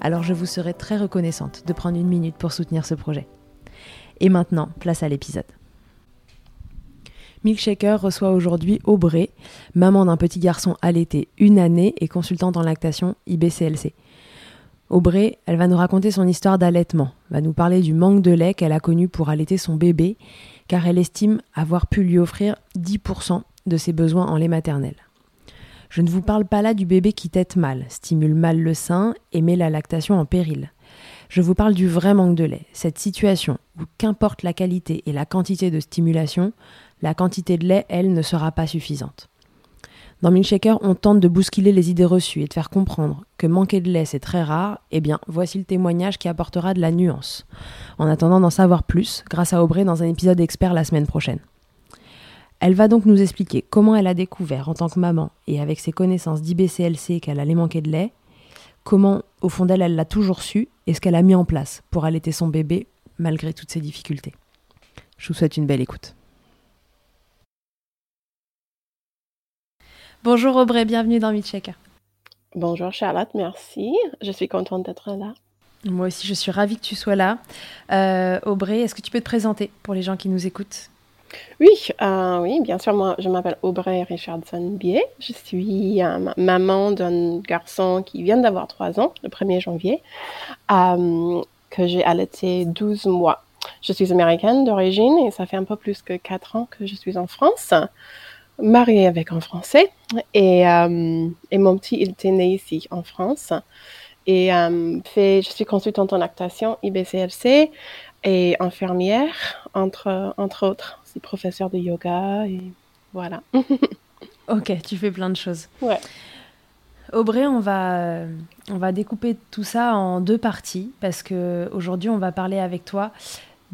Alors je vous serai très reconnaissante de prendre une minute pour soutenir ce projet. Et maintenant, place à l'épisode. Milkshaker reçoit aujourd'hui Aubrey, maman d'un petit garçon allaité une année et consultante en lactation IBCLC. Aubrey, elle va nous raconter son histoire d'allaitement, va nous parler du manque de lait qu'elle a connu pour allaiter son bébé, car elle estime avoir pu lui offrir 10% de ses besoins en lait maternel. Je ne vous parle pas là du bébé qui tète mal, stimule mal le sein et met la lactation en péril. Je vous parle du vrai manque de lait, cette situation où qu'importe la qualité et la quantité de stimulation, la quantité de lait, elle, ne sera pas suffisante. Dans Milkshaker, on tente de bousculer les idées reçues et de faire comprendre que manquer de lait c'est très rare, eh bien voici le témoignage qui apportera de la nuance. En attendant d'en savoir plus, grâce à Aubrey dans un épisode expert la semaine prochaine. Elle va donc nous expliquer comment elle a découvert en tant que maman et avec ses connaissances d'IBCLC qu'elle allait manquer de lait, comment au fond d'elle elle l'a toujours su et ce qu'elle a mis en place pour allaiter son bébé malgré toutes ses difficultés. Je vous souhaite une belle écoute. Bonjour Aubrey, bienvenue dans Milkshaker. Bonjour Charlotte, merci. Je suis contente d'être là. Moi aussi, je suis ravie que tu sois là. Euh, Aubrey, est-ce que tu peux te présenter pour les gens qui nous écoutent? Oui, euh, oui, bien sûr. Moi, je m'appelle Aubrey Richardson Bier. Je suis euh, maman d'un garçon qui vient d'avoir 3 ans, le 1er janvier, euh, que j'ai allaité 12 mois. Je suis américaine d'origine et ça fait un peu plus que 4 ans que je suis en France mariée avec un Français et, et, mon petit, il était né ici en France. Et fait, je suis consultante en lactation IBCLC et infirmière, entre, entre autres. Je suis professeure de yoga et voilà. ok, tu fais plein de choses. Ouais. Aubrey, on va, on va découper tout ça en deux parties parce que aujourd'hui on va parler avec toi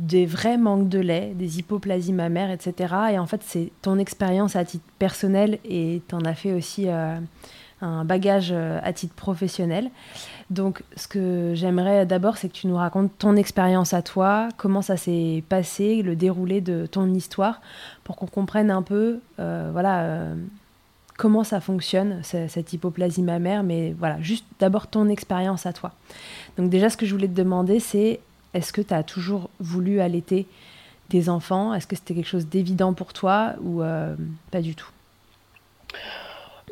des vrais manques de lait, des hypoplasies mammaires, etc. Et en fait, c'est ton expérience à titre personnel et tu en as fait aussi euh, un bagage euh, à titre professionnel. Donc, ce que j'aimerais d'abord, c'est que tu nous racontes ton expérience à toi, comment ça s'est passé, le déroulé de ton histoire, pour qu'on comprenne un peu, euh, voilà, comment ça fonctionne, cette hypoplasie mammaire, mais voilà, juste d'abord ton expérience à toi. Donc déjà, ce que je voulais te demander, c'est est-ce que tu as toujours voulu allaiter des enfants? Est-ce que c'était quelque chose d'évident pour toi ou euh, pas du tout?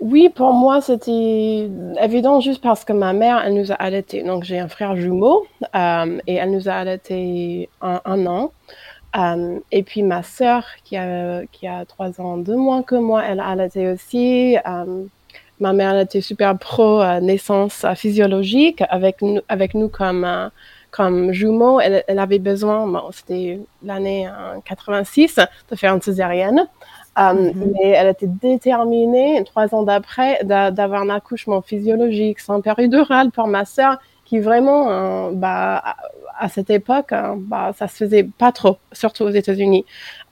Oui, pour moi, c'était évident juste parce que ma mère, elle nous a allaités. Donc, j'ai un frère jumeau euh, et elle nous a allaités un, an. Euh, et puis ma sœur, qui a, qui a trois ans de moins que moi, elle a allaité aussi. Euh, ma mère, elle était super pro naissance physiologique avec nous, avec nous comme, comme jumeaux. Elle, elle avait besoin, bon, c'était l'année 86, de faire une césarienne. Mm-hmm. Mais elle était déterminée, trois ans d'après, d'avoir un accouchement physiologique sans péridurale pour ma sœur qui vraiment, euh, bah, à cette époque, hein, bah, ça se faisait pas trop, surtout aux États-Unis.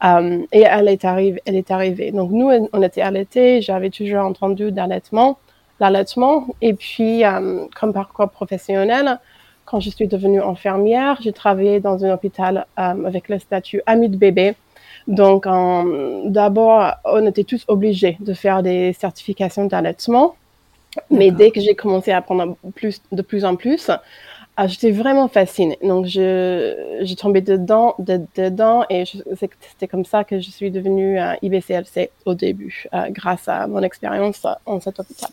Euh, et elle est arrivée, elle est arrivée. Donc nous, on était allaités. J'avais toujours entendu d'allaitement, l'allaitement. Et puis, euh, comme parcours professionnel, quand je suis devenue infirmière, j'ai travaillé dans un hôpital avec le statut ami de bébé. Donc, d'abord, on était tous obligés de faire des certifications d'allaitement. Mais dès que j'ai commencé à apprendre plus, de plus en plus, ah, j'étais vraiment fascinée. Donc, j'ai tombé dedans, dedans et c'était comme ça que je suis devenue euh, IBCLC au début, euh, grâce à mon expérience en cet hôpital.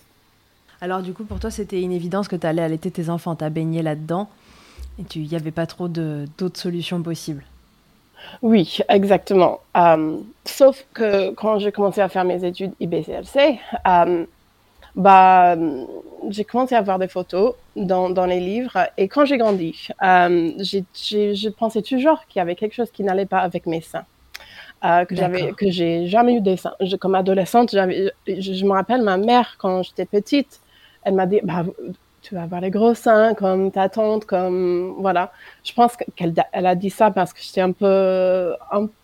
Alors, du coup, pour toi, c'était une évidence que tu allais allaiter tes enfants, tu as baigné là-dedans et il n'y avait pas trop d'autres solutions possibles. Oui, exactement. Euh, sauf que quand j'ai commencé à faire mes études IBCLC, bah, j'ai commencé à voir des photos dans, dans les livres. Et quand j'ai grandi, euh, je pensais toujours qu'il y avait quelque chose qui n'allait pas avec mes seins. Euh, que j'avais que j'ai jamais eu des seins. comme adolescente, j'avais, je, je, me rappelle ma mère quand j'étais petite, elle m'a dit bah tu vas avoir les gros seins comme ta tante, comme voilà. Je pense qu'elle elle a dit ça parce que j'étais un peu,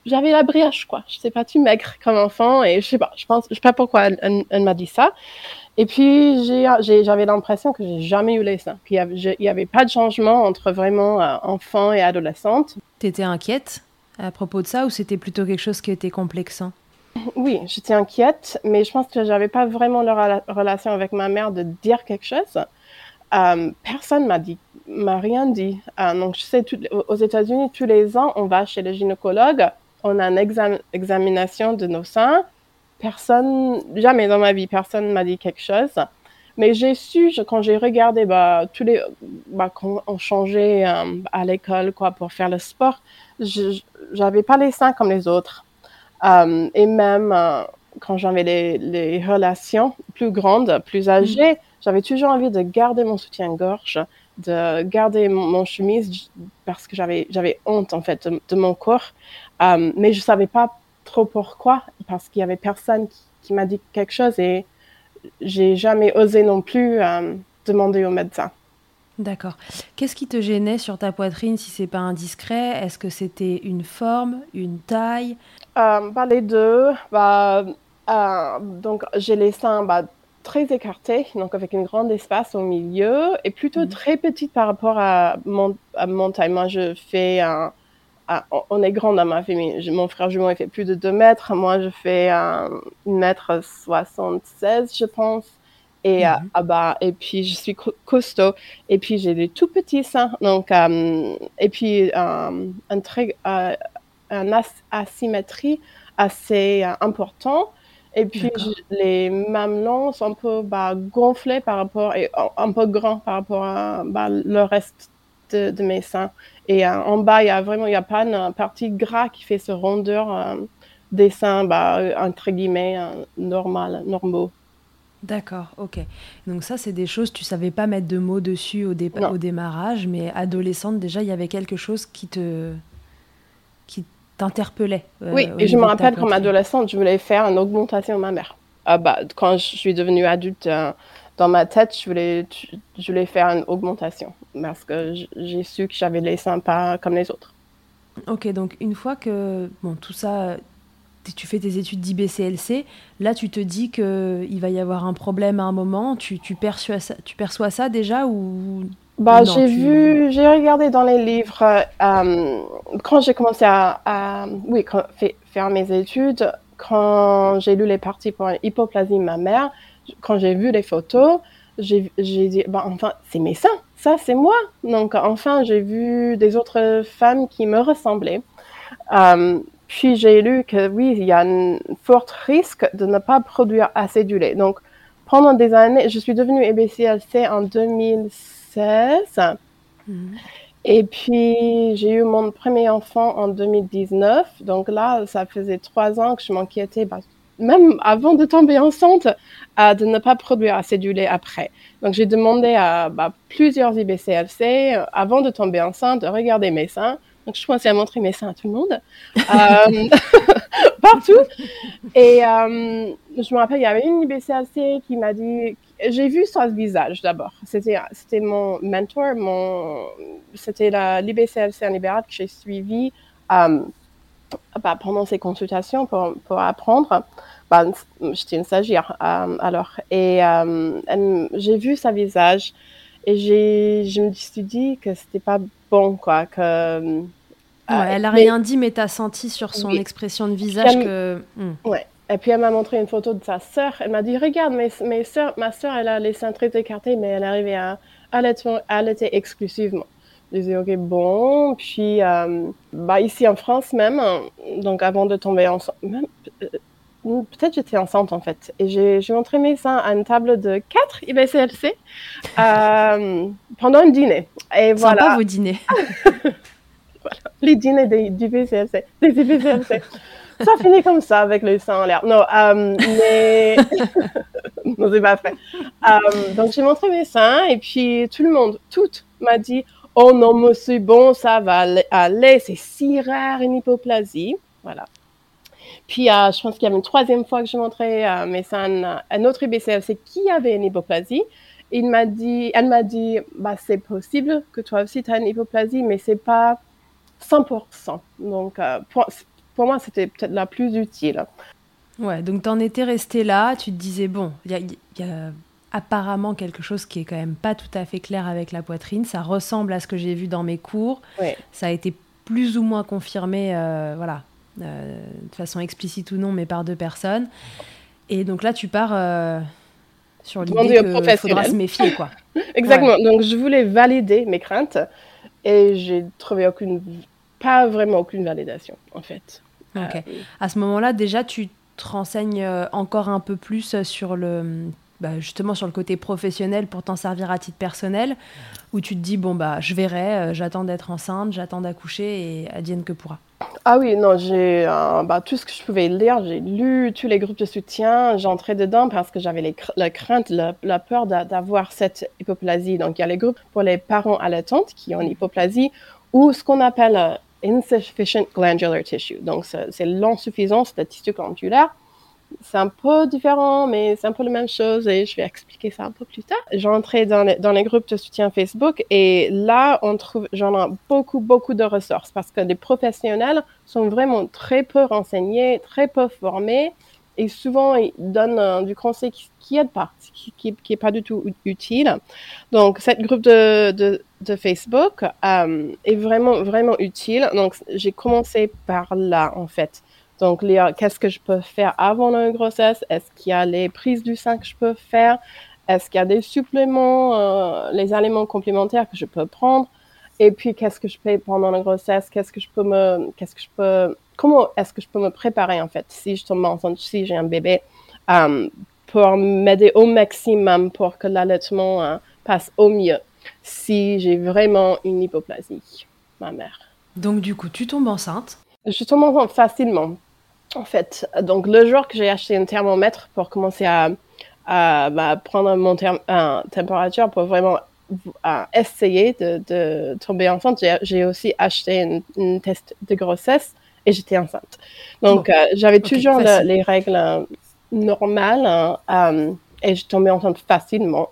j'avais la brioche quoi. Je sais pas, tu maigre comme enfant et je sais pas. Je pense, je sais pas pourquoi elle, elle, m'a dit ça. Et puis j'avais l'impression que j'ai jamais eu les seins. Puis il y avait pas de changement entre vraiment euh, enfant et adolescente. T'étais inquiète à propos de ça ou c'était plutôt quelque chose qui était complexant? Oui, j'étais inquiète, mais je pense que j'avais pas vraiment la relation avec ma mère de dire quelque chose. Euh, personne m'a dit, m'a rien dit. Euh, donc, je sais, aux États-Unis, tous les ans, on va chez le gynécologue, on a une examination de nos seins. Personne, jamais dans ma vie, personne m'a dit quelque chose. Mais j'ai su, quand j'ai regardé, bah, tous les, bah, quand on changeait euh, à l'école, quoi, pour faire le sport, j'avais pas les seins comme les autres. et même quand j'avais les, relations plus grandes, plus âgées, j'avais toujours envie de garder mon soutien-gorge, de garder mon, chemise parce que j'avais j'avais honte en fait de, mon corps, euh, mais je savais pas trop pourquoi parce qu'il y avait personne qui, m'a dit quelque chose et j'ai jamais osé non plus euh, demander au médecin. D'accord. Qu'est-ce qui te gênait sur ta poitrine si c'est pas indiscret? Est-ce que c'était une forme, une taille? Euh, bah, Les deux. Bah, euh, donc j'ai les seins bah, très écarté, donc avec un grand espace au milieu, et plutôt mhm. très petite par rapport à mon, à mon taille. Moi, je fais un, on est grand dans ma famille. Mon frère jumeau, il fait plus de 2 mètres. Moi, je fais un mètre 76, je pense. Et, euh, mhm. ah et puis, je suis costaud. Et puis, j'ai des tout petits seins. Donc, euh, et puis, euh, un très, un asymétrie assez important. Et puis les mamelons sont un peu bah, gonflés par rapport et un peu grands par rapport à bah, le reste de, mes seins. Et euh, en bas, il y a vraiment, il y a pas une partie gras qui fait ce rondeur euh, des seins, bah, entre guillemets, euh, normal, normaux. D'accord, ok. Donc ça, c'est des choses, tu savais pas mettre de mots dessus au, au démarrage, mais adolescente, déjà, il y avait quelque chose qui te, t'interpellait. Euh, oui, et je me rappelle comme adolescente, je voulais faire une augmentation de ma mère. Ah bah, quand je suis devenue adulte, euh, dans ma tête, je voulais, je voulais faire une augmentation parce que j'ai su que j'avais les seins pas comme les autres. Ok, donc une fois que bon, tout ça, tu fais tes études d'IBCLC, là tu te dis qu'il va y avoir un problème à un moment, tu, tu, perçois, ça, tu perçois ça déjà ou bah, j'ai vu, j'ai regardé dans les livres euh, quand j'ai commencé à, oui, faire mes études, quand j'ai lu les parties pour hypoplasie mammaire, quand j'ai vu les photos, j'ai dit, bah, enfin, c'est mes seins, ça c'est moi. Donc, enfin, j'ai vu des autres femmes qui me ressemblaient. Euh, puis j'ai lu que oui, il y a un fort risque de ne pas produire assez du lait. Donc, pendant des années, je suis devenue EBCLC en 2006 16. Mhm. Et puis, j'ai eu mon premier enfant en 2019. Donc là, ça faisait trois ans que je m'inquiétais, bah, même avant de tomber enceinte, euh, de ne pas produire assez du lait après. Donc, j'ai demandé à bah, plusieurs IBCLC, euh, avant de tomber enceinte, de regarder mes seins. Donc, je commençais à montrer mes seins à tout le monde, euh, partout. Et euh, je me rappelle, il y avait une IBCLC qui m'a dit, j'ai vu son visage d'abord. C'était, c'était mon mentor, mon, c'était la, l'IBCLC en libéral que j'ai suivi euh, bah, pendant ces consultations pour, pour apprendre. Bah, j'étais une stagiaire euh, alors. Et euh, j'ai vu sa visage et j'ai, je me suis dit que c'était pas bon, quoi. Que, Ouais, elle a mais- rien dit, mais t'as senti sur son Oui. expression de visage que. Hmm. Ouais. Et puis elle m'a montré une photo de sa sœur. Elle m'a dit regarde, mes, mes sœurs, ma sœur, elle a les seins très écartés, mais elle arrivait à allaiter, allaiter exclusivement. Je disais ok bon. Puis euh, bah ici en France même, hein, donc avant de tomber enceinte, même, euh, peut-être j'étais enceinte en fait. Et j'ai montré mes seins à une table de 4 IBCLC euh, pendant un dîner. Et Sympa voilà vos dîners. les dîners des, du BCLC, des BCLC. ça finit comme ça avec le sang en l'air. Non, euh, mais non, c'est pas fait. Euh, donc j'ai montré mes seins et puis tout le monde, toute m'a dit oh non monsieur bon ça va aller- c'est si rare une hypoplasie, voilà. Puis euh, je pense qu'il y avait une troisième fois que montrais euh, mes seins à un autre BCLC qui avait une hypoplasie. Il m'a dit, elle m'a dit, bah c'est possible que toi aussi tu as une hypoplasie, mais c'est pas 100%. Donc, euh, pour, pour moi, c'était peut-être la plus utile. Ouais, donc t'en étais resté là, tu te disais, bon, il y a, il y a apparemment quelque chose qui est quand même pas tout à fait clair avec la poitrine, ça ressemble à ce que j'ai vu dans mes cours, Ouais. ça a été plus ou moins confirmé, euh, voilà, euh, de façon explicite ou non, mais par deux personnes. Et donc là, tu pars euh, sur l'idée qu'il faudra se méfier, quoi. Exactement. Donc, je voulais valider mes craintes et j'ai trouvé aucune, pas vraiment aucune validation, en fait. Euh, À ce moment-là, déjà, tu te renseignes euh, encore un peu plus sur le, bah, justement sur le côté professionnel pour t'en servir à titre personnel, où tu te dis bon bah je verrai, euh, j'attends d'être enceinte, j'attends d'accoucher et advienne que pourra. Ah oui, non, j'ai euh, bah, tout ce que je pouvais lire, j'ai lu tous les groupes de soutien, j'entrais dedans parce que j'avais la crainte, la, la peur d'a- d'avoir cette hypoplasie. Donc il y a les groupes pour les parents allaitantes qui ont une hypoplasie ou ce qu'on appelle euh, insufficient glandular tissue. Donc c'est l'insuffisance de tissu glandulaire. C'est un peu différent, mais c'est un peu la même chose et je vais expliquer ça un peu plus tard. J'entrais dans dans les groupes de soutien Facebook et là, on trouve, j'en ai beaucoup, beaucoup de ressources parce que les professionnels sont vraiment très peu renseignés, très peu formés et souvent ils donnent euh, du conseil qui, qui aide pas, qui, qui, qui est pas du tout utile. Donc, cette groupe de, de, Facebook euh, est vraiment, vraiment utile. Donc, j'ai commencé par là, en fait. Donc, qu'est-ce que je peux faire avant la grossesse? Est-ce qu'il y a les prises du sein que je peux faire? Est-ce qu'il y a des suppléments, euh, les aliments complémentaires que je peux prendre? Et puis, qu'est-ce que je fais pendant la grossesse? Qu'est-ce que je peux me, qu'est-ce que je peux, comment est-ce que je peux me préparer, en fait, si je tombe enceinte, si j'ai un bébé, euh, pour m'aider au maximum pour que l'allaitement euh, passe au mieux si j'ai vraiment une hypoplasie, ma mère? Donc du coup, tu tombes enceinte? Je tombe enceinte facilement, en fait. Donc, le jour que j'ai acheté un thermomètre pour commencer à, à bah, prendre mon euh, température pour vraiment essayer de, de tomber enceinte, j'ai- aussi acheté une test de grossesse et j'étais enceinte. Donc, euh, j'avais toujours le- les règles euh, normales hein, euh, et je tombais enceinte facilement.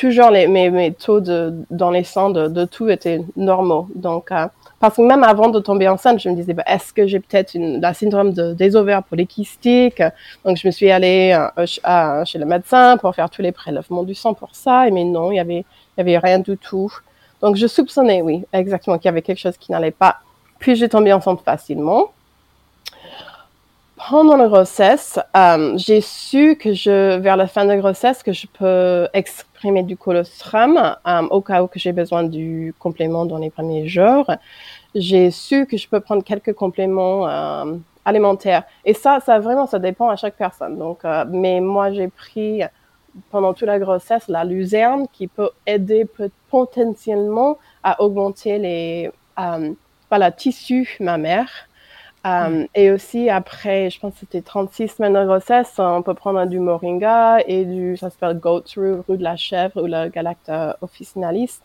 Toujours les, mes, mes taux de, dans les sangs de, de tout étaient normaux. Donc, euh, parce que même avant de tomber enceinte, je me disais, bah, est-ce que j'ai peut-être la syndrome de, des ovaires polykystiques? Donc, je me suis allée à- chez le médecin pour faire tous les prélèvements du sang pour ça. Et mais non, il y avait, il y avait rien du tout. Donc, je soupçonnais, oui, exactement, qu'il y avait quelque chose qui n'allait pas. Puis, j'ai tombé enceinte facilement. Pendant la grossesse, euh, j'ai su que je, vers la fin de la grossesse, que je peux exprimer du colostrum euh, au cas où que j'ai besoin du complément dans les premiers jours. J'ai su que je peux prendre quelques compléments euh, alimentaires. Et ça, ça vraiment, ça dépend à chaque personne. Donc, mais moi, j'ai pris pendant toute la grossesse la luzerne qui peut aider potentiellement à augmenter les, voilà, tissus mammaires. Euh, Et aussi, après, je pense que c'était 36 semaines de grossesse, on peut prendre du moringa et du, ça s'appelle goat's root, roux de la chèvre ou le galacta officinalis,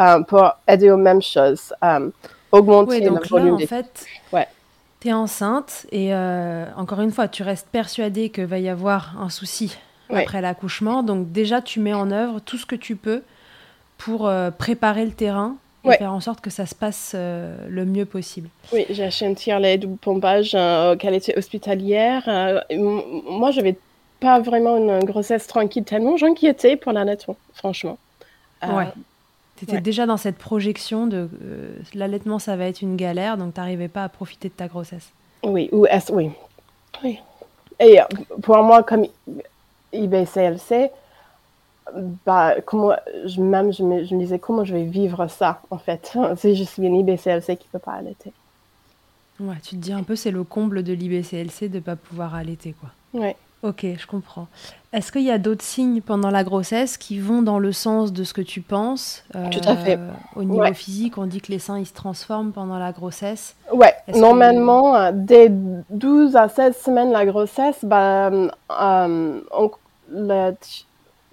euh, pour aider aux mêmes choses. Euh, augmenter donc le volume là, en des fait, Ouais. tu es enceinte et euh, encore une fois, tu restes persuadée qu'il va y avoir un souci Ouais. après l'accouchement. Donc déjà, tu mets en œuvre tout ce que tu peux pour préparer le terrain et Ouais. faire en sorte que ça se passe euh, le mieux possible. Oui, j'ai acheté un tire-lait de pompage euh, qualité hospitalière. Euh, moi, j'avais pas vraiment une grossesse tranquille tellement j'inquiétais pour l'allaitement, franchement. Euh, Ouais. Tu étais ouais. déjà dans cette projection de euh, l'allaitement, ça va être une galère, donc tu n'arrivais pas à profiter de ta grossesse. Oui, ou oui. oui. Et pour moi, comme IBCLC, bah, comment, je, même je me, je me disais comment je vais vivre ça, en fait? Si je suis une IBCLC qui peut pas allaiter. Ouais, tu te dis un peu, c'est le comble de l'IBCLC de ne pas pouvoir allaiter, quoi. Ouais. Ok, je comprends. Est-ce qu'il y a d'autres signes pendant la grossesse qui vont dans le sens de ce que tu penses Euh, Tout à fait. Au niveau Ouais. physique, on dit que les seins ils se transforment pendant la grossesse. Ouais, que- normalement, euh, dès 12 à 16 semaines de la grossesse, bah, euh, on- le,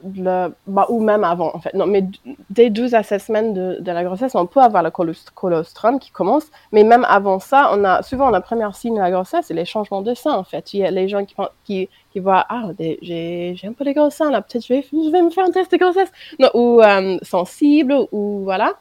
bah, ou même avant, en fait. Non, mais dès 12 à 16 semaines de, de la grossesse, on peut avoir le colostrum qui commence. Mais même avant ça, on a souvent le premier signe de la grossesse, c'est les changements de sein, en fait. Il y a les gens qui, qui, voient, ah, j'ai un peu des gros seins, là, peut-être je vais, je vais me faire un test de grossesse. Ou euh, sensible, ou voilà.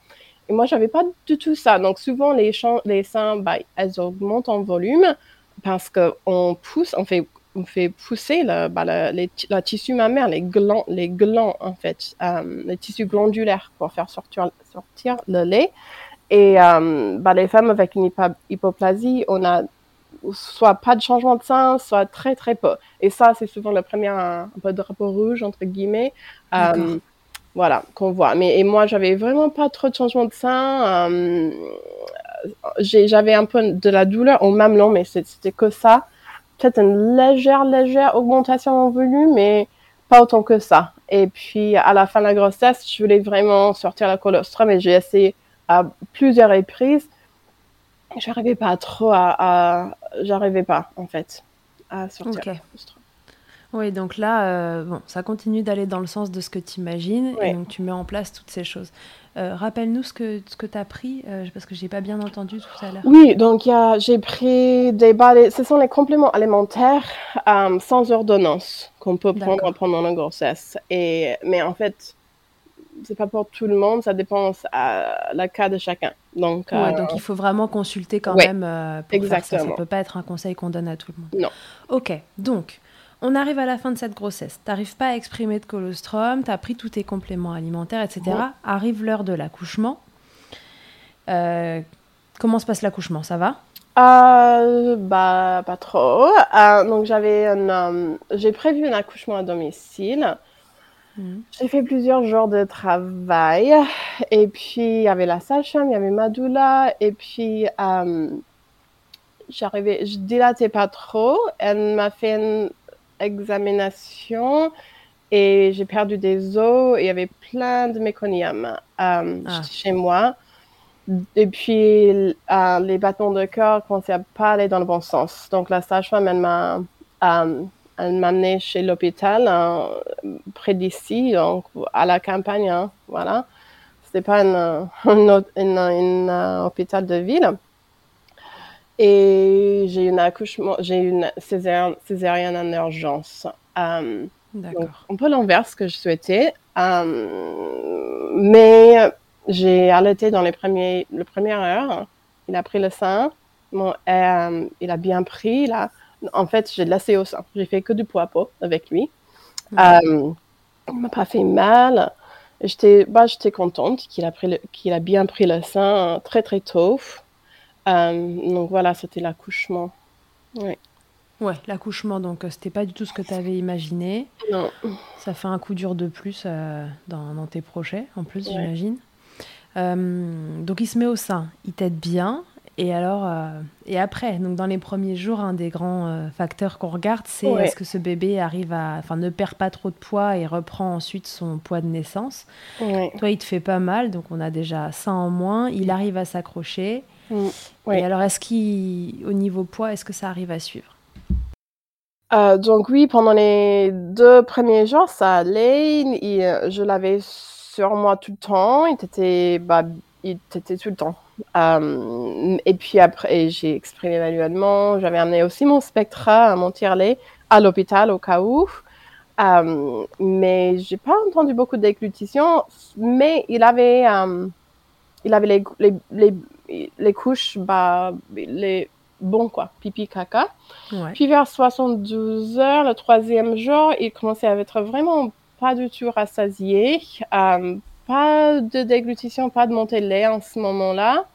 Et moi, j'avais pas du tout ça. Donc, souvent, les, les seins, bah, elles augmentent en volume parce qu'on pousse, on fait, on fait pousser le, bah, le, les, ti- le tissu mammaire, les glands, les glands, en fait, euh, les tissus glandulaires pour faire sortir, sortir le lait. Et euh, bah, les femmes avec une hypoplasie, on a soit pas de changement de sein, soit très, très peu. Et ça, c'est souvent le premier, un, peu de drapeau rouge, entre guillemets. Euh, voilà, qu'on voit. Mais et moi, j'avais vraiment pas trop de changement de sein. Euh, j'avais un peu de la douleur au mamelon, mais c'était que ça. Peut-être une légère, légère augmentation en volume, mais pas autant que ça. Et puis, à la fin de la grossesse, je voulais vraiment sortir la colostrum et j'ai essayé à plusieurs reprises. J'arrivais pas trop à, à- j'arrivais pas, en fait, à sortir Ok. la colostrum. Oui, donc là, euh, bon, ça continue d'aller dans le sens de ce que tu imagines et donc tu mets en place toutes ces choses. Euh, Rappelle-nous ce que, ce que tu as pris, euh, parce que j'ai pas bien entendu tout à l'heure. Oui, donc j'ai pris des balais. Ce sont les compléments alimentaires sans ordonnance qu'on peut prendre pendant la grossesse. Et, mais en fait, c'est pas pour tout le monde, ça dépend à la cas de chacun. Donc, Ouais, euh, donc il faut vraiment consulter quand ouais, même euh, pour faire ça. Ça exactement. peut pas être un conseil qu'on donne à tout le monde. Non. Ok, donc on arrive à la fin de cette grossesse. T'arrives pas à exprimer de colostrum, t'as pris tous tes compléments alimentaires, etc. Ouais. Arrive l'heure de l'accouchement. Euh, comment se passe l'accouchement? Ça va? Euh, bah, pas trop. Euh, donc, j'avais j'ai prévu un accouchement à domicile. Mhm. J'ai fait plusieurs jours de travail. Et puis, il y avait la sage-femme, il y avait ma doula. Et puis, j'arrivais, je dilatais pas trop. Elle m'a fait une examination et j'ai perdu des os. Et il y avait plein de méconium euh, Ah. chez moi. Et puis, euh, les battements de cœur commençaient à pas aller dans le bon sens. Donc, la sage-femme, elle m'a, euh, amenée chez l'hôpital, près d'ici, donc à la campagne, hein, voilà. C'était pas un une- une, hôpital de ville. Et j'ai eu un accouchement, j'ai eu une césarienne, césarienne en urgence. Donc, D'accord. un peu l'inverse que je souhaitais. Euh, mais j'ai allaité dans les premiers, le première heure. Il a pris le sein. Bon, euh, il a bien pris. Là. En fait, j'ai laissé au sein. J'ai fait que du poids à peau avec lui. Euh, il m'a pas fait mal. J'étais bah, contente qu'il a, pris le- qu'il a bien pris le sein très très tôt. Euh, donc voilà, c'était l'accouchement. Ouais. Ouais, l'accouchement, donc euh, c'était pas du tout ce que tu avais imaginé. Non. Ça fait un coup dur de plus euh, dans, dans tes projets, en plus, Ouais. j'imagine. Euh, donc il se met au sein, il t'aide bien. Et alors, euh, et après, donc dans les premiers jours, un des grands facteurs qu'on regarde, c'est Ouais. est-ce que ce bébé arrive à, enfin, ne perd pas trop de poids et reprend ensuite son poids de naissance? Toi, il te fait pas mal, donc on a déjà ça en moins. Il arrive à s'accrocher. Mm. Oui. Et alors, est-ce qu'au niveau poids, est-ce que ça arrive à suivre? Euh, donc oui, pendant les deux premiers jours, ça allait. Euh, je l'avais sur moi tout le temps. Il était, bah, il était tout le temps. Euh, et puis après, j'ai exprimé manuellement. J'avais amené aussi mon Spectra, mon tire-lait, à l'hôpital au cas où. Mais j'ai pas entendu beaucoup de déglutition. Mais il avait, il avait les, les, les, les couches, bah, les bons quoi, pipi, caca. Ouais. Puis vers 72 heures, le troisième jour, il commençait à être vraiment pas du tout rassasié. Euh, pas de déglutition, pas de montée de lait en ce moment-là.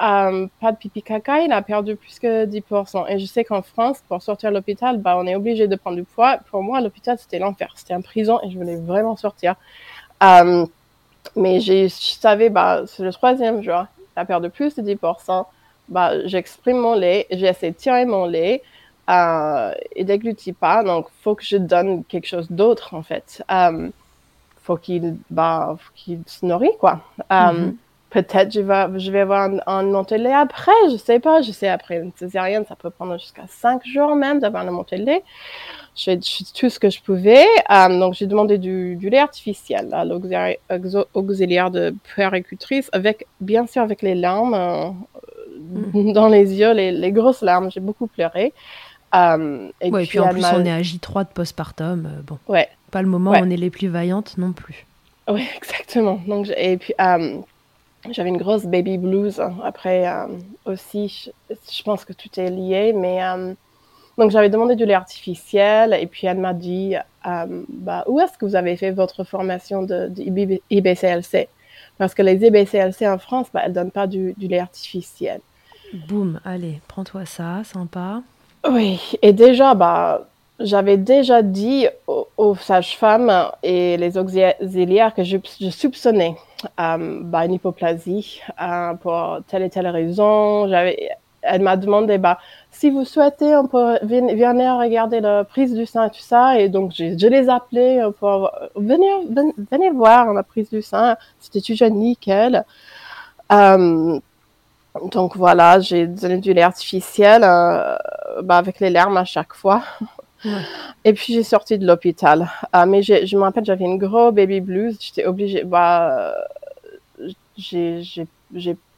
Euh, pas de pipi caca, il a perdu plus que 10%. Et je sais qu'en France, pour sortir de l'hôpital, bah, on est obligé de prendre du poids. Pour moi, l'hôpital, c'était l'enfer. C'était une prison et je voulais vraiment sortir. Euh, mais je savais, bah, c'est le troisième jour, il a perdu plus de 10%. Bah, j'exprime mon lait, j'essaie de tirer mon lait euh, il déglutit pas, donc faut que je donne quelque chose d'autre en fait. Euh, faut qu'il bah, qu'il se nourrit quoi. Euh, Mhm. Peut-être je vais je vais avoir un, un après, je sais pas. Je sais après une césarienne, ça peut prendre jusqu'à cinq jours même d'avoir de lait. J'ai fait tout ce que je pouvais, euh, donc j'ai demandé du, du lait artificiel à l'auxiliaire de puéricultrice, avec bien sûr avec les larmes euh, dans les yeux, les, les grosses larmes. J'ai beaucoup pleuré. Euh, et Ouais, et puis en plus, on est à J3 de postpartum. euh, bon, Ouais, pas le moment Ouais. où on est les plus vaillantes non plus. ouais, exactement. Donc, et puis, j'avais une grosse baby blues après euh, aussi. Je, je pense que tout est lié, mais euh, donc j'avais demandé du lait artificiel et puis elle m'a dit, euh, bah, où est-ce que vous avez fait votre formation de, de IB IBCLC Parce que les IBCLC en France, bah, elles donnent pas du, du lait artificiel. Boum, allez, prends-toi ça, sympa. Oui, et déjà, bah, j'avais déjà dit aux, sages-femmes et les auxiliaires que je, soupçonnais euh, une hypoplasie euh, pour telle et telle raison. Elle m'a demandé, bah, si vous souhaitez, on peut ven- venir regarder la prise du sein et tout ça. Et donc, je, je les appelais pour venir, ven- venir voir la prise du sein. C'était toujours nickel. Euh, donc voilà, j'ai donné du lait artificiel euh, bah, avec les larmes à chaque fois. Et puis j'ai sorti de l'hôpital. Euh, mais je me rappelle, j'avais une gros baby blues. J'étais obligée. Bah,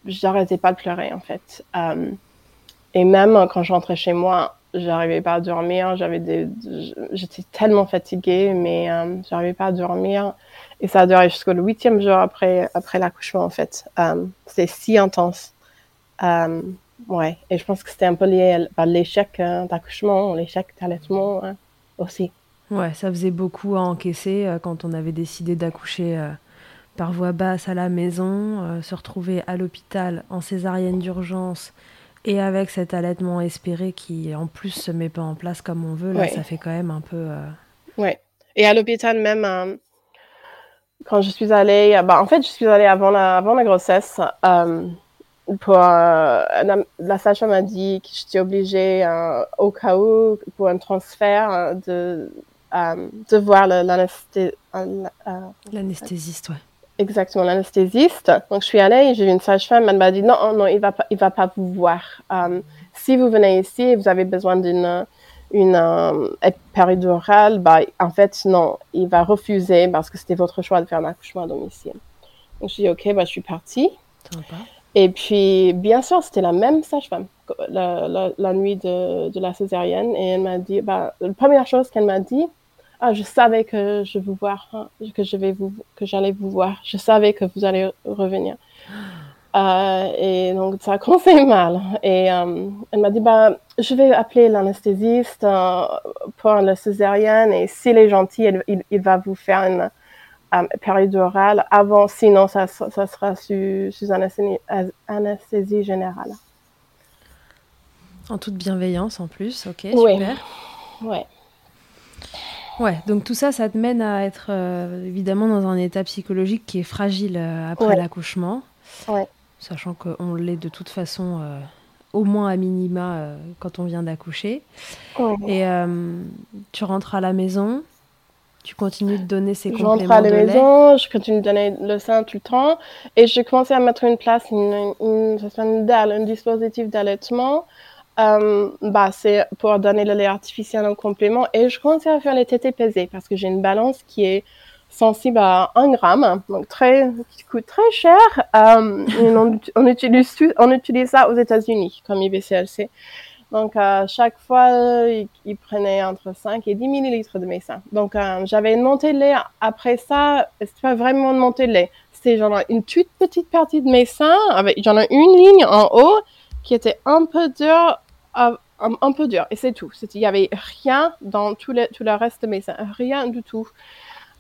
j'arrêtais pas de pleurer en fait. Euh, et même quand je rentrais chez moi, j'arrivais pas à dormir. J'étais tellement fatiguée, mais euh, j'arrivais pas à dormir. Et ça a duré jusqu'au huitième jour après, après l'accouchement en fait. Euh, c'était si intense. Ouais, et je pense que c'était un peu lié à l'échec euh, d'accouchement, l'échec d'allaitement hein, aussi. Ouais, ça faisait beaucoup à encaisser euh, quand on avait décidé d'accoucher euh, par voie basse à la maison, euh, se retrouver à l'hôpital en césarienne d'urgence et avec cet allaitement espéré qui en plus se met pas en place comme on veut, là Ouais. ça fait quand même un peu... Ouais. Et à l'hôpital même, euh, quand je suis allée, bah, en fait, je suis allée avant la, avant la grossesse. Pour, euh, la, sage-femme m'a dit que j'étais obligée, euh, au cas où, pour un transfert, euh, de, euh, de voir L'anesthésiste, ouais. exactement l'anesthésiste. Donc je suis allée, j'ai vu une sage-femme, elle m'a dit non, non, il va pas, il va pas vous voir. Si vous venez ici et vous avez besoin d'une une euh, péridurale, bah en fait non, il va refuser parce que c'était votre choix de faire un accouchement à domicile. Donc je dis ok, bah je suis partie. Sympa. Et puis, bien sûr, c'était la même sage-femme la, nuit de, la césarienne. Et elle m'a dit, bah, la première chose qu'elle m'a dit, ah, je savais que je vous voir, hein, que je vais vous, que j'allais vous voir. Je savais que vous allez revenir. Euh, et donc, ça a commencé mal. Et euh, elle m'a dit, bah, je vais appeler l'anesthésiste euh, pour la césarienne. Et s'il est gentil, il, il, il va vous faire une euh, péridurale avant, sinon ça, ça sera sous, sous anesthésie, anesthésie générale. En toute bienveillance en plus, ok, Oui. super. Ouais. Ouais, donc tout ça, ça te mène à être euh, évidemment dans un état psychologique qui est fragile euh, après Ouais. l'accouchement, Ouais. sachant qu'on l'est de toute façon euh, au moins à minima quand on vient d'accoucher. Et tu rentres à la maison, tu continues de donner ces compléments Je rentre à la maison, je continue de donner le sein tout le temps. Et j'ai commencé à mettre une place, une, une, une, un dispositif d'allaitement. Euh, bah, c'est pour donner le lait artificiel en complément. Et je commençais à faire les tétés pesées parce que j'ai une balance qui est sensible à 1 gramme, donc très, qui coûte très cher. Euh, on, on, utilise, on utilise ça aux États-Unis comme IBCLC. Donc, à chaque fois, il, prenait entre 5 et 10 millilitres de mes seins. Donc, euh, j'avais une montée de lait. Après ça, c'était pas vraiment une montée de lait. C'était genre une toute petite partie de mes seins. Avec, j'en ai une ligne en haut qui était un peu dure, un, un peu dure. Et c'est tout. Il y avait rien dans tout le, tout le reste de mes seins. Rien du tout.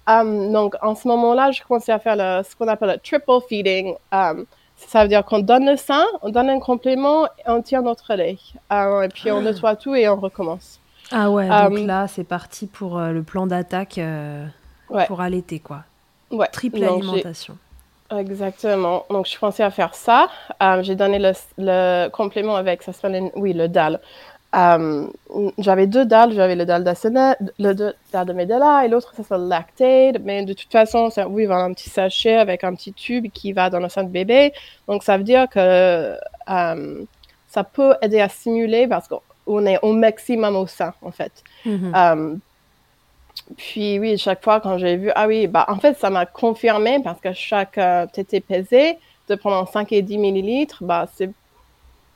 Um, donc, en ce moment-là, je commençais à faire le, ce qu'on appelle le triple feeding. Um, ça veut dire qu'on donne le sein, on donne un complément on tire notre lait. Euh, et puis on ah. nettoie tout et on recommence. Ah ouais, donc euh, là c'est parti pour euh, le plan d'attaque pour allaiter quoi. Ouais. Triple alimentation. Exactement. Donc je pensais à faire ça. J'ai donné le, le, complément avec, ça s'appelle, oui, le DAL. Euh, j'avais deux dalles, j'avais le dalle d'Asena, le dalle de Medela et l'autre ça s'appelle Lactate, mais de toute façon, c'est, oui, il va un petit sachet avec un petit tube qui va dans le sein de bébé. Donc ça veut dire que euh, ça peut aider à stimuler parce qu'on est au maximum au sein en fait. Mm-hmm. Euh, puis oui, chaque fois quand j'ai vu, ah oui, bah en fait ça m'a confirmé parce que chaque euh, pesé de prendre 5 et 10 millilitres, bah c'est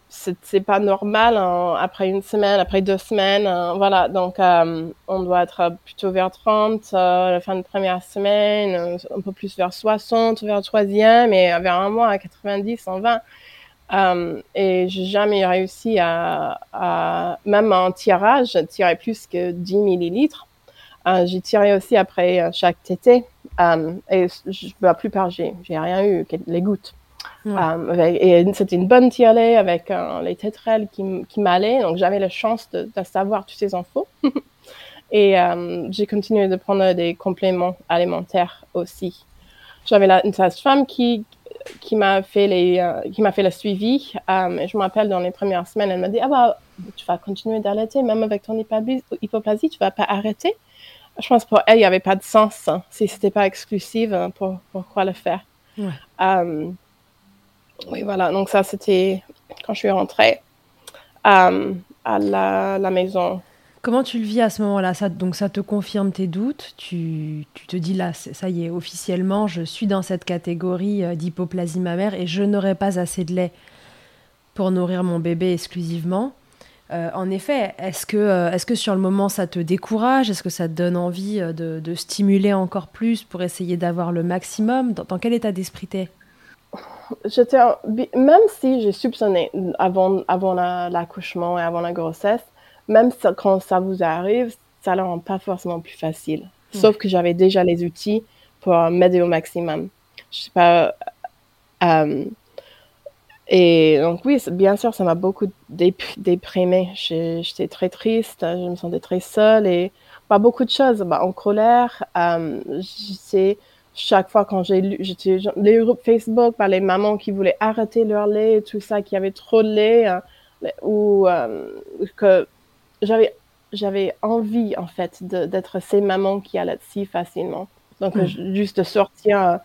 c'est pas normal hein, après une semaine, après deux semaines. Hein, voilà, donc euh, on doit être plutôt vers 30 euh, la fin de première semaine, un peu plus vers 60 vers troisième et vers un mois à 90, 120. Euh, et j'ai jamais réussi à, même en tirage, tirer plus que 10 millilitres. Euh, j'ai tiré aussi après chaque tété et la plupart j'ai rien eu, les gouttes. Euh, et c'était une bonne tire avec euh, les tétrelles qui, qui m'allaient, donc j'avais la chance de, de, savoir toutes ces infos. et euh, j'ai continué de prendre des compléments alimentaires aussi. J'avais une sage-femme qui, qui m'a fait les qui m'a fait le suivi et je me rappelle dans les premières semaines elle m'a dit ah bah tu vas continuer d'allaiter même avec ton hypoplasie tu vas pas arrêter je pense pour elle il y avait pas de sens hein, si c'était pas exclusif hein, pour pourquoi le faire ouais. Oui, voilà. Donc ça, c'était quand je suis rentrée euh, à la, maison. Comment tu le vis à ce moment-là? Ça, Donc ça te confirme tes doutes? Tu, tu, te dis là, ça y est, officiellement, je suis dans cette catégorie euh, d'hypoplasie mammaire et je n'aurai pas assez de lait pour nourrir mon bébé exclusivement. Euh, en effet, est-ce que, est que sur le moment ça te décourage? Est-ce que ça te donne envie de, de stimuler encore plus pour essayer d'avoir le maximum? Dans, dans, quel état d'esprit t'es? J'étais, même si j'ai soupçonné avant, avant l'accouchement et avant la grossesse, même quand ça vous arrive, ça ne rend pas forcément plus facile. Sauf que j'avais déjà les outils pour m'aider au maximum. Je sais pas. Euh, et donc oui, bien sûr, ça m'a beaucoup déprimée. J'étais très triste, je me sentais très seule et pas beaucoup de choses. Bah, en colère, euh, j'étais chaque fois quand j'ai lu, j'étais les groupes Facebook par les mamans qui voulaient arrêter leur lait tout ça, qui avaient trop de lait, hein, ou euh, que j'avais j'avais envie en fait d'être ces mamans qui allaitent si facilement. Donc hmm. juste sortir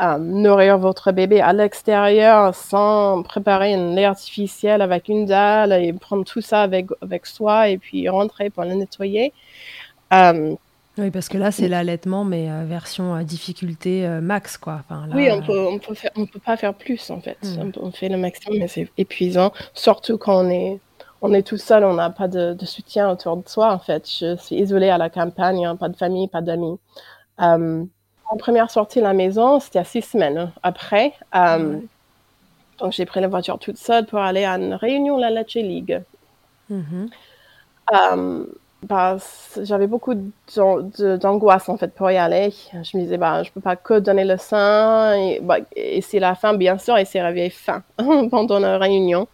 euh, nourrir votre bébé à l'extérieur sans préparer un lait artificiel avec une dalle et prendre tout ça avec avec soi et puis rentrer pour le nettoyer. Euh, oui, parce que là, c'est l'allaitement, mais euh, version euh, difficulté euh, max, quoi. Enfin, oui, on peut, on peut, on peut pas faire plus, en fait. Hmm. On, fait le maximum, mais c'est épuisant, surtout quand on est, on est tout seul, on n'a pas de, de, soutien autour de soi, en fait. Je suis isolée à la campagne, hein, pas de famille, pas d'amis. Euh, en première sortie de la maison, c'était à six semaines après. Donc, j'ai pris la voiture toute seule pour aller à une réunion de la Lecce League. Mm bah, j'avais beaucoup d'angoisse en fait pour y aller. Je me disais, bah, je peux pas que donner le sein. Et, bah, et c'est la fin, bien sûr, et c'est réveillé fin pendant la réunion.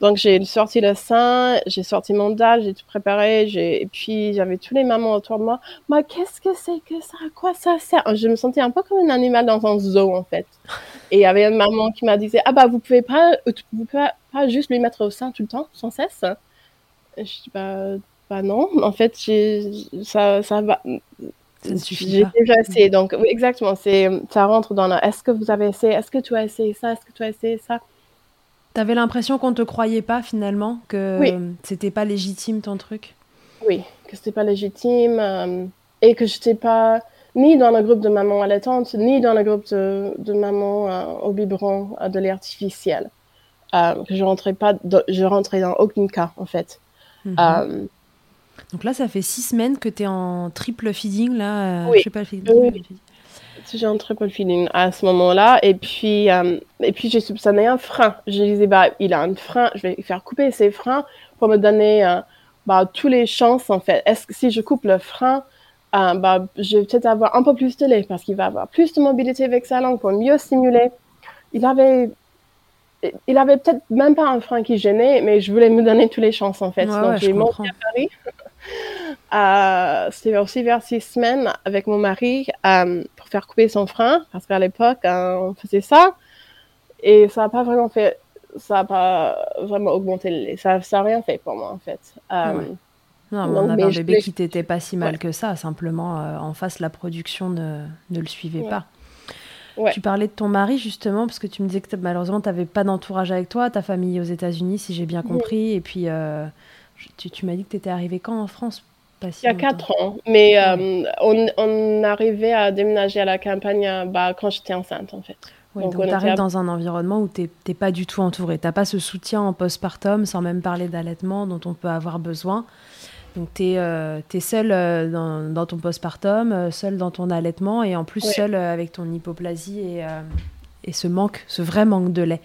Donc j'ai sorti le sein, j'ai sorti mon dalle, j'ai tout préparé, et puis j'avais tous les mamans autour de moi. Mais qu'est-ce que c'est que ça? À quoi ça sert? Je me sentais un peu comme un animal dans un zoo en fait. Et il y avait une maman qui m'a dit ah bah vous pouvez pas vous pouvez pas juste lui mettre au sein tout le temps sans cesse. Je dis bah, bah non, en fait ça ça va j'ai déjà essayé, donc oui, exactement. C'est, ça rentre dans la. Est-ce que vous avez essayé Est-ce que tu as essayé ça Est-ce que tu as essayé ça? T'avais l'impression qu'on te croyait pas finalement, que oui. c'était pas légitime ton truc? Oui, que c'était pas légitime euh, et que j'étais pas ni dans le groupe de maman allaitante, ni dans le groupe de, de maman euh, au biberon euh, de lait artificiel. que je rentrais pas, je rentrais dans aucun cas en fait. Mhm. Donc là, ça fait six semaines que tu es en triple feeding, là. oui. Je sais pas, oui. J'ai un triple feeding à ce moment-là. Et puis, euh, et puis j'ai soupçonné un frein. Je disais, bah, il a un frein, je vais faire couper ses freins pour me donner euh, bah, toutes les chances, en fait. Est-ce que si je coupe le frein, euh, bah, je vais peut-être avoir un peu plus de lait parce qu'il va avoir plus de mobilité avec sa langue pour mieux stimuler. Il avait il avait peut-être même pas un frein qui gênait, mais je voulais me donner toutes les chances en fait. Donc j'ai monté à Paris euh, C'était aussi vers six semaines avec mon mari euh, pour faire couper son frein, parce qu'à l'époque, euh, on faisait ça. Et ça n'a pas vraiment fait, ça n'a pas vraiment augmenté le lait. Ça n'a rien fait pour moi, en fait. Euh, non, mais on avait un bébé qui t'était pas si mal que ça. Simplement, en face, la production ne, ne le suivait pas. Tu parlais de ton mari justement parce que tu me disais que malheureusement tu n'avais pas d'entourage avec toi, ta famille aux États-Unis si j'ai bien compris, et puis tu, tu m'as dit que tu étais arrivée quand en France? Il y a quatre ans, mais euh, on, on, arrivait à déménager à la campagne bah, quand j'étais enceinte en fait. donc, tu arrives dans un environnement où tu n'es pas du tout entourée. Tu n'as pas ce soutien en postpartum, sans même parler d'allaitement dont on peut avoir besoin. Donc tu es, euh, seule euh, dans, dans, ton postpartum, euh, seule dans ton allaitement et en plus seule avec ton hypoplasie et, et ce manque, ce vrai manque de lait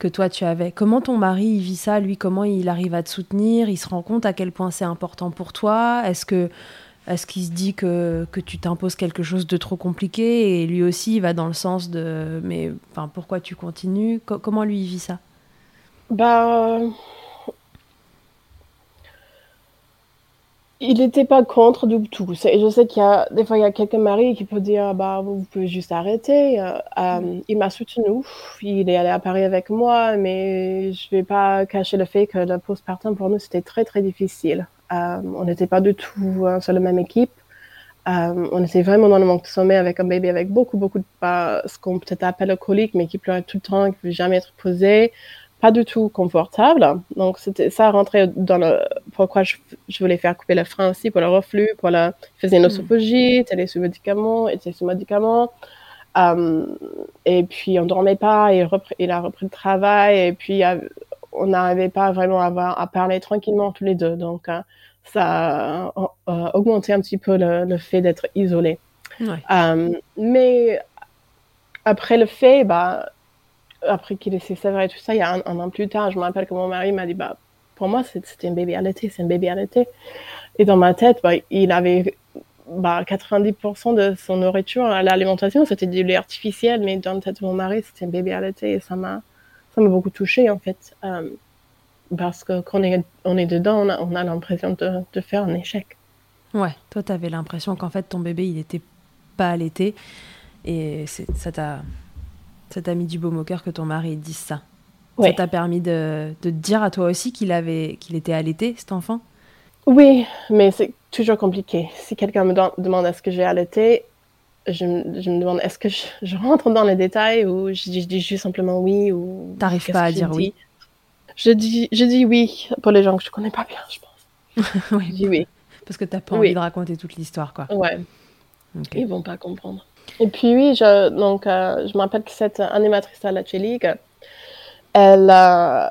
que toi tu avais. Comment ton mari vit ça, lui Comment il arrive à te soutenir? Il se rend compte à quel point c'est important pour toi? Est-ce que est-ce qu'il se dit que, que tu t'imposes quelque chose de trop compliqué? Et lui aussi il va dans le sens de mais enfin pourquoi tu continues? Comment lui il vit ça? Bah Il n'était pas contre du tout. Je sais qu'il y a des fois il y a quelques maris qui peuvent dire bah vous pouvez juste arrêter. Euh, euh, il m'a soutenu. Il est allé à Paris avec moi, mais je vais pas cacher le fait que le postpartum pour nous c'était très très difficile. Euh, on n'était pas du tout sur la même équipe. on était vraiment dans le manque de sommeil avec un bébé avec beaucoup beaucoup de bah, ce qu'on peut-être appelle le colique, mais qui pleurait tout le temps, qui ne veut jamais être posé pas du tout confortable. Donc, c'était ça rentrait dans le pourquoi je, voulais faire couper le frein aussi pour le reflux, pour la faisait une mm. osophagie, elle est sous médicaments, était sous médicaments. Euh, et puis on dormait pas, et il a repris le travail, et puis on n'arrivait pas vraiment à, avoir, à parler tranquillement tous les deux. Donc euh, ça a augmenté un petit peu le, fait d'être isolé. mais après le fait, bah, après qu'il ait ses et tout ça, il y a un, an plus tard, je me rappelle que mon mari m'a dit, bah, pour moi, c'était un bébé l'été, c'est un bébé l'été. Et dans ma tête, bah, il avait bah, 90% de son nourriture, l'alimentation, c'était du lait artificiel, mais dans la tête de mon mari, c'était un bébé l'été. et ça m'a, beaucoup touché en fait, euh, parce que quand on est, on est dedans, on a, l'impression de, de, faire un échec. Ouais, toi, tu avais l'impression qu'en fait, ton bébé, il n'était pas allaité, et ça t'a ça t'a mis du baume au cœur que ton mari dise ça. Ça t'a permis de, de, dire à toi aussi qu'il avait qu'il était allaité, cet enfant? Oui, mais c'est toujours compliqué. Si quelqu'un me demande est-ce que j'ai allaité, je, je, me demande est-ce que je, rentre dans les détails ou je, dis juste simplement oui ou. T'arrives pas à dire oui? je dis, je dis oui pour les gens que je connais pas bien, je pense. oui. Je dis oui. Parce que t'as pas envie de raconter toute l'histoire, quoi. Ouais. Ils vont pas comprendre. Et puis oui, je, donc, euh, je me rappelle que cette animatrice à la League, elle, euh,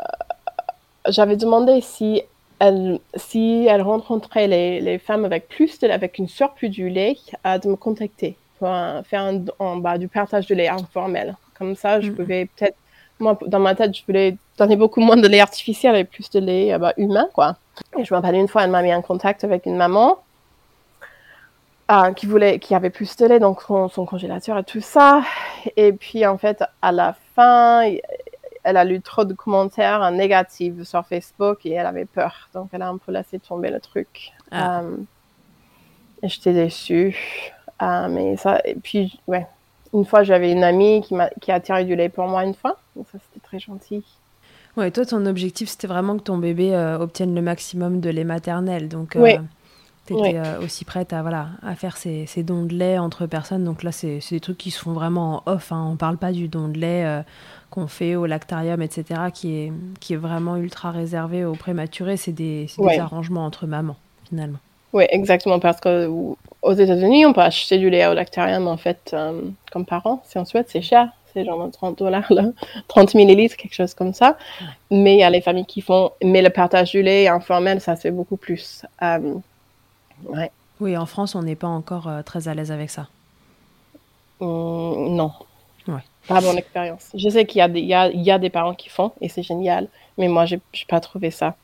j'avais demandé si elle, si elle rencontrait les, les femmes avec plus de, avec une surplus du lait, à de me contacter pour faire un, bas du partage de lait informel. Comme ça, je mm-hmm. pouvais peut-être, moi, dans ma tête, je voulais donner beaucoup moins de lait artificiel et plus de lait bah, humain, quoi. Et je me rappelle une fois, elle m'a mis en contact avec une maman qui voulait, qui avait plus de lait, donc son, congélateur et tout ça. Et puis en fait, à la fin, elle a lu trop de commentaires négatifs sur Facebook et elle avait peur. Donc, elle a un peu laissé tomber le truc. Ah. Euh, et j'étais déçue. Euh, mais ça, et puis, ouais. Une fois, j'avais une amie qui, a tiré du lait pour moi une fois. Donc, ça, c'était très gentil. Ouais, toi, ton objectif, c'était vraiment que ton bébé euh, obtienne le maximum de lait maternel. Donc, Oui. Tu étais euh, aussi prête à, voilà, à faire ces, ces dons de lait entre personnes. Donc là, c'est des trucs qui se font vraiment en off. Hein. On parle pas du don de lait euh, qu'on fait au lactarium, etc., qui est, qui est vraiment ultra réservé aux prématurés. C'est des, arrangements entre mamans, finalement. Oui, exactement, parce que aux États-Unis, on peut acheter du lait au lactarium, en fait, euh, comme parent. Si on souhaite, c'est cher. C'est genre 30 dollars, là. 30 millilitres, quelque chose comme ça. Mais il y a les familles qui font. Mais le partage du lait informel, ça, c'est beaucoup plus. Euh, ouais. Oui, en France, on n'est pas encore euh, très à l'aise avec ça. Hum, non. Ouais. Pas mon expérience. Je sais qu'il y, a des- il y, a, il y a des parents qui font, et c'est génial. Mais moi, j'ai j'ai pas trouvé ça.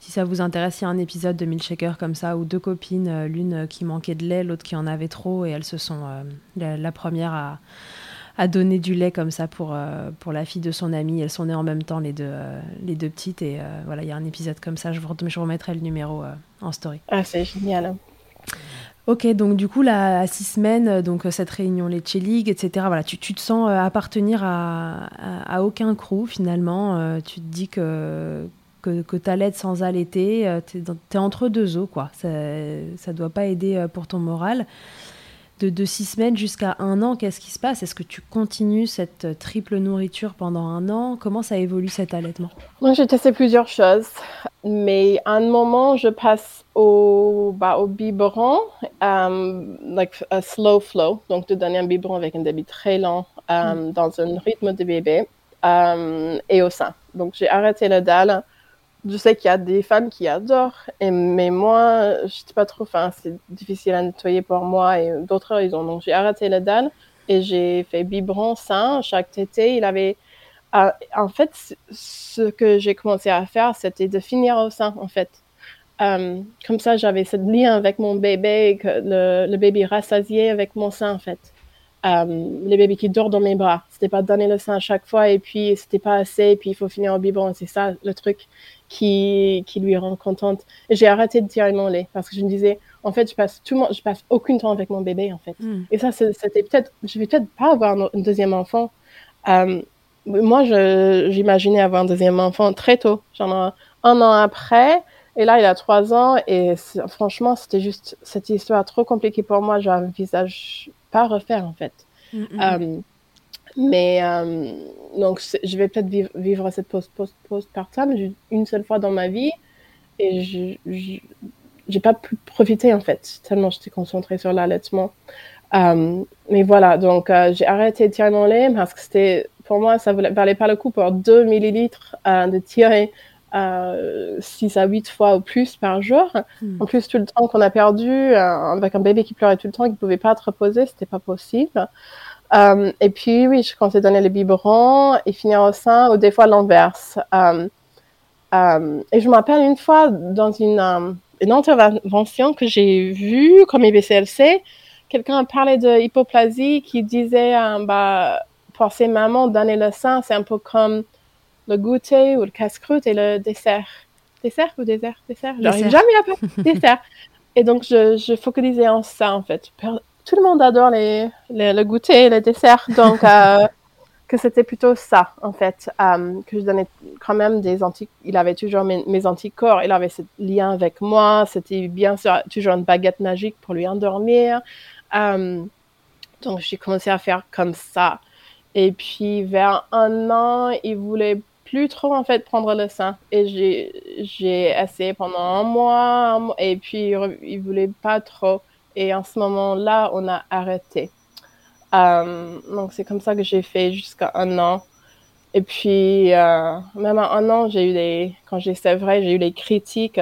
Si ça vous intéresse, il y a un épisode de Milkshaker comme ça où deux copines, euh, l'une qui manquait de lait, l'autre qui en avait trop, et elles se sont euh, la, la première à, à donner du lait comme ça pour, euh, pour la fille de son amie. Elles sont nées en même temps, les deux, euh, les deux petites, et euh, voilà, il y a un épisode comme ça. Je vous, je vous remettrai le numéro en story. Ah, c'est génial. Ok, donc du coup, là, à six semaines, donc cette réunion Lecce League, etc., voilà, tu, tu te sens appartenir à, à, à aucun crew finalement. tu te dis que, que, que tu allaites sans allaiter, dans- t'es entre deux eaux, quoi. Ça, ça doit pas aider pour ton moral. De, de six semaines jusqu'à un an, qu'est-ce qui se passe? Est-ce que tu continues cette euh, triple nourriture pendant un an? Comment ça évolue cet allaitement? Moi, j'ai testé plusieurs choses, mais à un moment, je passe au, bah, au biberon, um, like a slow flow, donc de donner un biberon avec un débit très lent um, dans un rythme de bébé um, et au sein. Donc, j'ai arrêté le dalle. Je sais qu'il y a des femmes qui adorent, mais moi, je sais pas trop, enfin, c'est difficile à nettoyer pour moi et d'autres, ils ont. Donc, j'ai arrêté le dalle et j'ai fait biberon sein. Chaque tété, il avait ah, en fait, ce que j'ai commencé à faire, c'était de finir au sein, en fait. Euh, comme ça, j'avais ce lien avec mon bébé, que le, le bébé rassasié avec mon sein, en fait. Euh, le bébé qui dort dans mes bras. C'était pas donner le sein à chaque fois et puis c'était pas assez et puis il faut finir au biberon. C'est ça le truc qui, qui lui rend contente. J'ai arrêté de tirer mon lait parce que je me disais, en fait, je passe tout mon, je passe aucun temps avec mon bébé, en fait. Hmm. Et ça, c'était peut-être, je vais peut-être pas avoir un, un deuxième enfant. Euh, moi, j'imaginais avoir un deuxième enfant très tôt, genre un an après. Et là, il a trois ans. Et franchement, c'était juste cette histoire trop compliquée pour moi. Je n'envisage pas refaire, en fait. Mm, mm. Euh, mais euh, donc, je vais peut-être vivre, vivre cette post, post, postpartum une seule fois dans ma vie. Et je j'ai pas pu profiter, en fait, tellement j'étais concentrée sur l'allaitement. Euh, mais voilà, donc euh, j'ai arrêté de tirer mon lait parce que c'était, pour moi, ça valait, valait pas le coup pour 2 millilitres euh, de tirer euh, 6 à 8 fois ou plus par jour. Hmm. En plus, tout le temps qu'on a perdu, euh, avec un bébé qui pleurait tout le temps, qui ne pouvait pas être reposé, c'était pas possible. Euh, et puis, oui, je comptais donner les biberons et finir au sein, ou des fois l'inverse. Euh, euh, et je me rappelle une fois dans une, une intervention que j'ai vue comme IBCLC, quelqu'un parlait de hypoplasie qui disait, bah, pour ces mamans, donner le sein, c'est un peu comme le goûter ou le casse-croûte et le dessert. Dessert ou dessert? Dessert? J'arrive jamais à faire dessert. Et donc, je, je focalisais en ça, en fait. Tout le monde adore les, les- le goûter et le dessert, donc euh, que c'était plutôt ça, en fait. euh, que je donnais quand même des anticorps. Il avait toujours mes, mes anticorps, il avait ce lien avec moi. C'était bien sûr toujours une baguette magique pour lui endormir. Euh, donc, j'ai commencé à faire comme ça. Et puis, vers un an, il voulait plus trop, en fait, prendre le sein. Et j'ai, essayé pendant un mois, un mois, et puis il voulait pas trop. Et en ce moment-là, on a arrêté. Euh, donc, c'est comme ça que j'ai fait jusqu'à un an. Et puis, euh, même à un an, j'ai eu des, quand j'ai, vrai, j'ai eu les critiques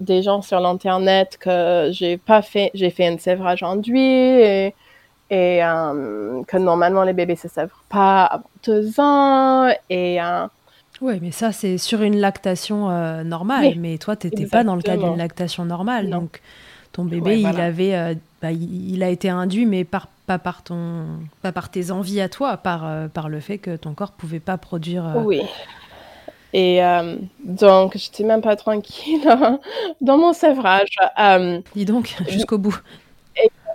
des, gens sur l'internet que j'ai pas fait, j'ai fait un sévrage enduit et, et euh, que normalement les bébés se sèvrent pas avant deux ans et euh, Oui, mais ça, c'est sur une lactation normale. Oui, mais toi, tu n'étais pas dans le cadre exactement. d'une lactation normale. Non. Donc, ton bébé, Ouais, il, avait, euh, bah, il, a été induit, mais par, pas par ton, pas par tes envies à toi, par, euh, par le fait que ton corps pouvait pas produire. euh, Oui. Et donc, j'étais même pas tranquille hein, dans mon sévrage. Euh, Dis donc, jusqu'au bout.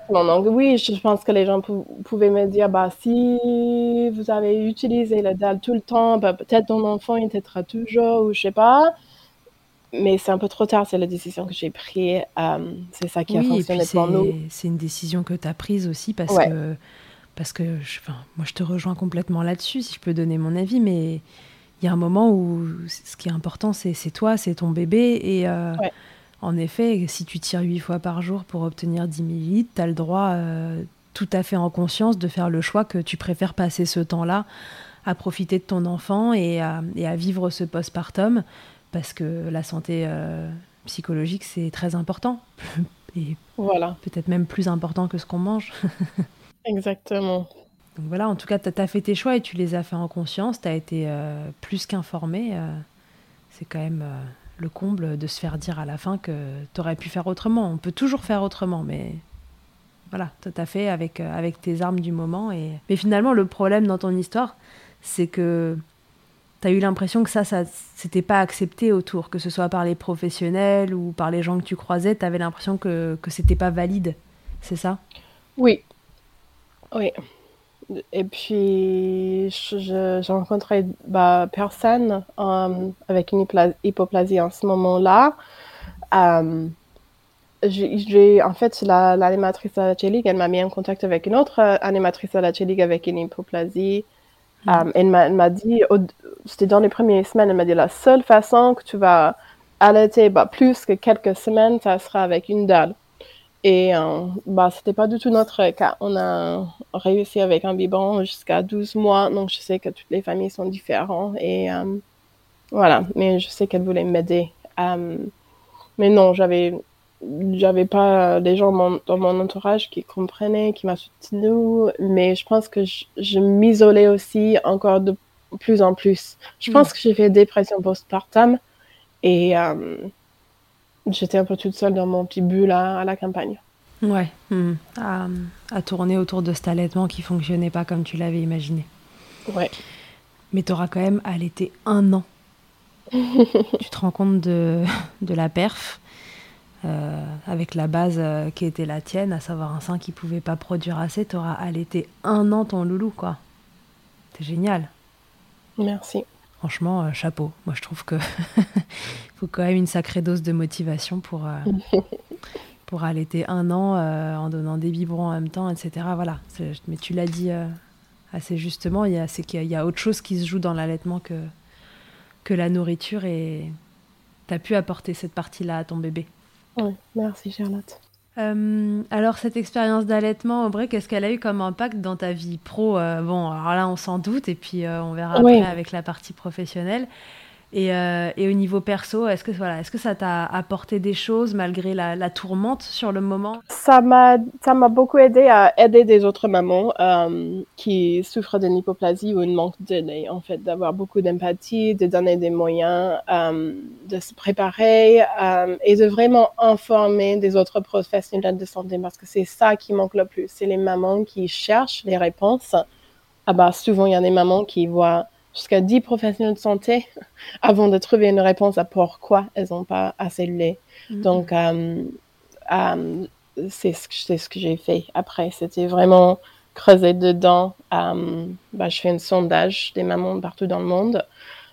Bon, donc oui, je pense que les gens pou- pouvaient me dire, bah, si vous avez utilisé le dalle tout le temps, bah, peut-être ton enfant il t'aidera toujours, ou je sais pas. Mais c'est un peu trop tard, c'est la décision que j'ai prise. euh, c'est ça qui a Oui, puis fonctionné pour nous. c'est une décision que tu as prise aussi parce Ouais. que, parce que je, moi je te rejoins complètement là-dessus, si je peux donner mon avis, mais il y a un moment où ce qui est important, c'est toi, c'est ton bébé. Et euh, Ouais. en effet, si tu tires huit fois par jour pour obtenir 10 millilitres, tu as le droit, euh, tout à fait en conscience, de faire le choix que tu préfères passer ce temps-là à profiter de ton enfant et à, et à vivre ce postpartum parce que la santé euh, psychologique, c'est très important. Et Voilà, peut-être même plus important que ce qu'on mange. exactement. Donc voilà, en tout cas, tu as fait tes choix et tu les as fait en conscience, tu as été euh, plus qu'informé. euh, c'est quand même le comble de se faire dire à la fin que tu aurais pu faire autrement. On peut toujours faire autrement, mais voilà, tu as fait avec, avec tes armes du moment. Et... Mais finalement, le problème dans ton histoire, c'est que tu as eu l'impression que ça, ça c'était pas accepté autour, que ce soit par les professionnels ou par les gens que tu croisais, tu avais l'impression que, que c'était pas valide. C'est ça? Oui, oui. Et puis, je- je- j'ai rencontré bah, personne euh, avec une hypoplasie en ce moment-là. Euh, j'ai, en fait, la- l'animatrice de la J-League, elle m'a mis en contact avec une autre euh, animatrice de la J-League avec une hypoplasie. Euh, elle m'a, elle m'a dit, c'était dans les premières semaines, elle m'a dit la seule façon que tu vas allaiter bah, plus que quelques semaines, ça sera avec une dalle. Et euh, bah, c'était pas du tout notre cas. On a réussi avec un biberon jusqu'à 12 mois, donc je sais que toutes les familles sont différentes. Et euh, voilà, mais je sais qu'elle voulait m'aider. Euh, mais non, j'avais j'avais pas des gens mon- dans mon entourage qui comprenaient, qui m'a soutenu, mais je pense que je, je m'isolais aussi encore de plus en plus. Je pense que j'ai fait dépression postpartum et euh, j'étais un peu toute seule dans mon petit bulle à, à la campagne. Ouais, hmm. à, à tourner autour de cet allaitement qui fonctionnait pas comme tu l'avais imaginé. Ouais. Mais tu auras quand même allaité un an. tu te rends compte de, de la perf euh, avec la base euh, qui était la tienne, à savoir un sein qui pouvait pas produire assez. Tu auras allaité un an ton loulou, quoi. C'est génial. Merci. Franchement, euh, chapeau. Moi, je trouve que faut quand même une sacrée dose de motivation pour, pour allaiter un an en donnant des biberons en même temps, etc. Voilà. Mais tu l'as dit assez justement, il y a- c'est qu'il y a autre chose qui se joue dans l'allaitement que, que la nourriture et tu as pu apporter cette partie-là à ton bébé. Oui, merci Charlotte. Euh, alors, cette expérience d'allaitement, Aubrey, qu'est-ce qu'elle a eu comme impact dans ta vie pro? Euh, Bon, alors là, on s'en doute, et puis euh, on verra après avec la partie professionnelle. Et, euh, et au niveau perso, est-ce que, voilà, est-ce que ça t'a apporté des choses malgré la, tourmente sur le moment? Ça m'a, beaucoup aidé à aider des autres mamans euh, qui souffrent d'une hypoplasie ou une manque de lait, en fait, d'avoir beaucoup d'empathie, de donner des moyens, euh, de se préparer et de vraiment informer des autres professionnels de santé parce que c'est ça qui manque le plus. C'est les mamans qui cherchent les réponses. Ah bah, souvent, il y a des mamans qui voient jusqu'à 10 professionnels de santé avant de trouver une réponse à pourquoi elles n'ont pas assez de lait. Donc, euh, euh, c'est ce que, c'est ce que j'ai fait après. C'était vraiment creuser dedans. Euh, bah, je fais un sondage des mamans partout dans le monde.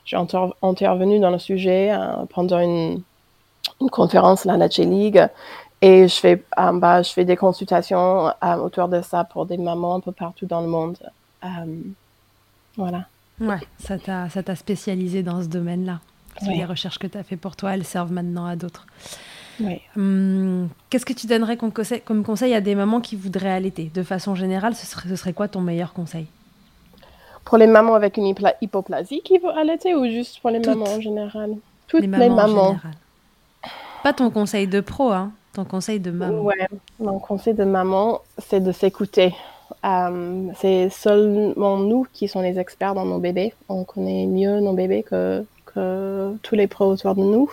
J'ai inter- intervenu dans le sujet pendant une, une conférence à la Natchez League. Et je fais, bah, je fais des consultations autour de ça pour des mamans un peu partout dans le monde. Voilà. Ouais, ça t'a spécialisé dans ce domaine-là. Ouais. les recherches que tu as fait pour toi, elles servent maintenant à d'autres. Oui. Hum, Qu'est-ce que tu donnerais comme conseil, comme conseil à des mamans qui voudraient allaiter? De façon générale, ce serait, ce serait quoi ton meilleur conseil? Pour les mamans avec une hypoplasie qui veulent allaiter ou juste pour les Toutes. mamans en général? Toutes les les mamans, mamans. en général. Pas ton conseil de pro, hein, ton conseil de maman. Ouais, mon conseil de maman, c'est de s'écouter. Euh, c'est seulement nous qui sommes les experts dans nos bébés. On connaît mieux nos bébés que, que tous les pros autour de nous.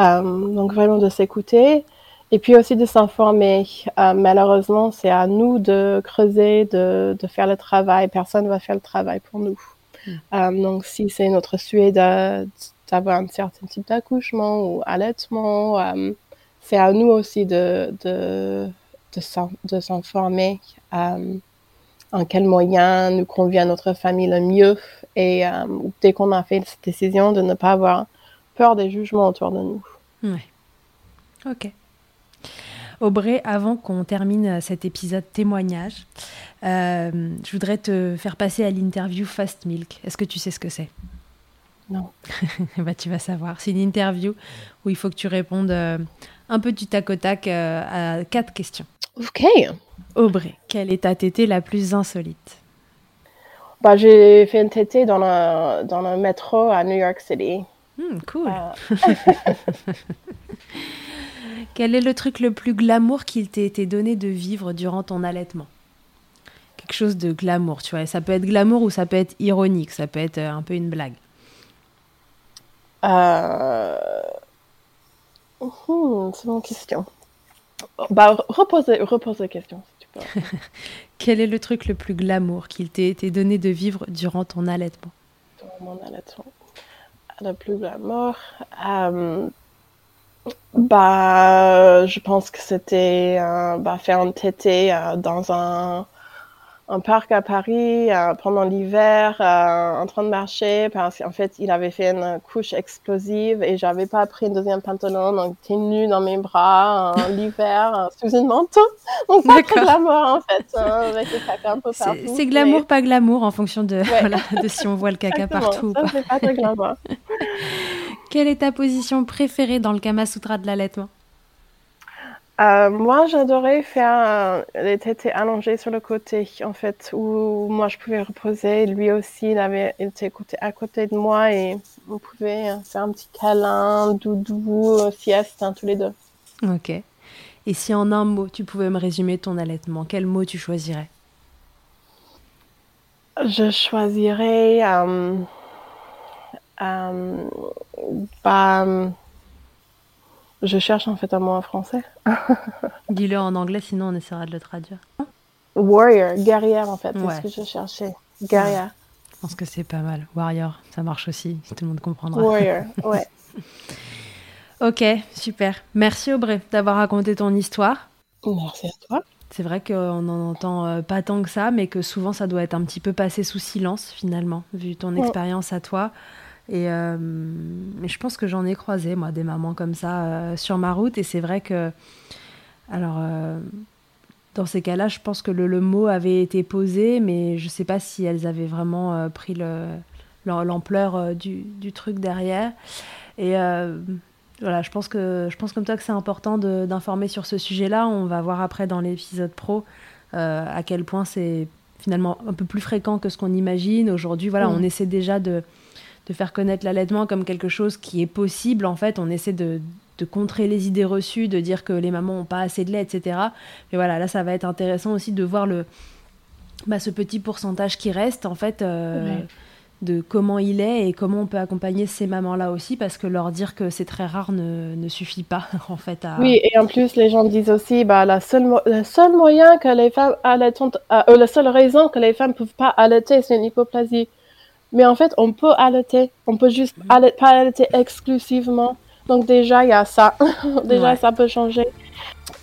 Euh, donc vraiment de s'écouter et puis aussi de s'informer. Euh, malheureusement, c'est à nous de creuser, de, de, faire le travail. Personne ne va faire le travail pour nous. Mm. Euh, donc, si c'est notre souhait d'avoir un certain type d'accouchement ou allaitement, c'est à nous aussi de, de, de s'informer euh, en quel moyen nous convient notre famille le mieux. Et euh, dès qu'on a fait cette décision, de ne pas avoir peur des jugements autour de nous. Ouais. Ok. Aubrey, avant qu'on termine cet épisode témoignage, euh, je voudrais te faire passer à l'interview Fast Milk. Est-ce que tu sais ce que c'est? Non. bah, tu vas savoir. C'est une interview où il faut que tu répondes euh, un peu du tac au tac euh, à quatre questions. Ok. Aubrey, quelle est ta tétée la plus insolite? Bah, J'ai fait une tétée dans le, dans le métro à New York City. Hmm, cool. Quel est le truc le plus glamour qu'il t'ait été donné de vivre durant ton allaitement? Quelque chose de glamour, tu vois. Ça peut être glamour ou ça peut être ironique, ça peut être un peu une blague. Euh... Hmm, c'est une question. Bah, repose, repose la question, si tu peux. Quel est le truc le plus glamour qu'il t'ait été donné de vivre durant ton allaitement? Durant mon allaitement. Le plus glamour. Euh, bah, je pense que c'était euh, bah, faire un tété euh, dans un, un, parc à Paris euh, pendant l'hiver, euh, en train de marcher, parce qu'en fait, il avait fait une couche explosive et j'avais pas pris un deuxième pantalon, donc j'étais nue dans mes bras l'hiver sous une manteau. Donc, pas très glamour en fait, hein, avec le caca un peu partout. C'est glamour, mais... pas glamour en fonction de, ouais. voilà, de si on voit le caca partout. Ça, c'est pas très. Quelle est ta position préférée dans le Kama Sutra de l'allaitement? Euh, Moi, j'adorais faire euh, les tétés allongés sur le côté, en fait, où moi je pouvais reposer. Lui aussi, il avait il était à côté de moi et on pouvait faire un petit câlin, doudou, sieste, hein, tous les deux. Ok. Et si en un mot, tu pouvais me résumer ton allaitement, quel mot tu choisirais? Je choisirais. Euh, euh, bah, je cherche en fait un mot en français. Dis-le en anglais, sinon on essaiera de le traduire. Warrior, guerrière en fait, Ouais. c'est ce que je cherchais. Guerrière, Je pense que c'est pas mal. Warrior, ça marche aussi, si tout le monde comprendra. warrior, ouais. Ok, super. Merci Aubrey d'avoir raconté ton histoire. Merci à toi. C'est vrai qu'on n'en entend euh, pas tant que ça, mais que souvent ça doit être un petit peu passé sous silence finalement, vu ton Ouais. expérience à toi. Et euh, je pense que j'en ai croisé, moi, des mamans comme ça euh, sur ma route. Et c'est vrai que, alors, euh, dans ces cas-là, je pense que le, le mot avait été posé, mais je sais pas si elles avaient vraiment pris le- l'am- l'ampleur du, du truc derrière. Et voilà, je pense que je pense comme toi que c'est important d'informer sur ce sujet-là. On va voir après dans l'épisode pro à quel point c'est finalement un peu plus fréquent que ce qu'on imagine. Aujourd'hui, voilà, Mm. on essaie déjà de, de faire connaître l'allaitement comme quelque chose qui est possible. En fait, on essaie de, de contrer les idées reçues, de dire que les mamans n'ont pas assez de lait, etc. Mais voilà, là, ça va être intéressant aussi de voir le, bah, ce petit pourcentage qui reste, en fait, euh, Ouais. de comment il est et comment on peut accompagner ces mamans-là aussi, parce que leur dire que c'est très rare ne, ne suffit pas, en fait. À... Oui, et en plus, les gens disent aussi, bah, la seule, le seul moyen que les femmes allaitantes, euh, euh, la seule raison que les femmes peuvent pas allaiter, c'est une hypoplasie. Mais en fait, on peut allaiter. On peut juste allait- pas allaiter exclusivement. Donc déjà, il y a ça. déjà, Ouais. ça peut changer.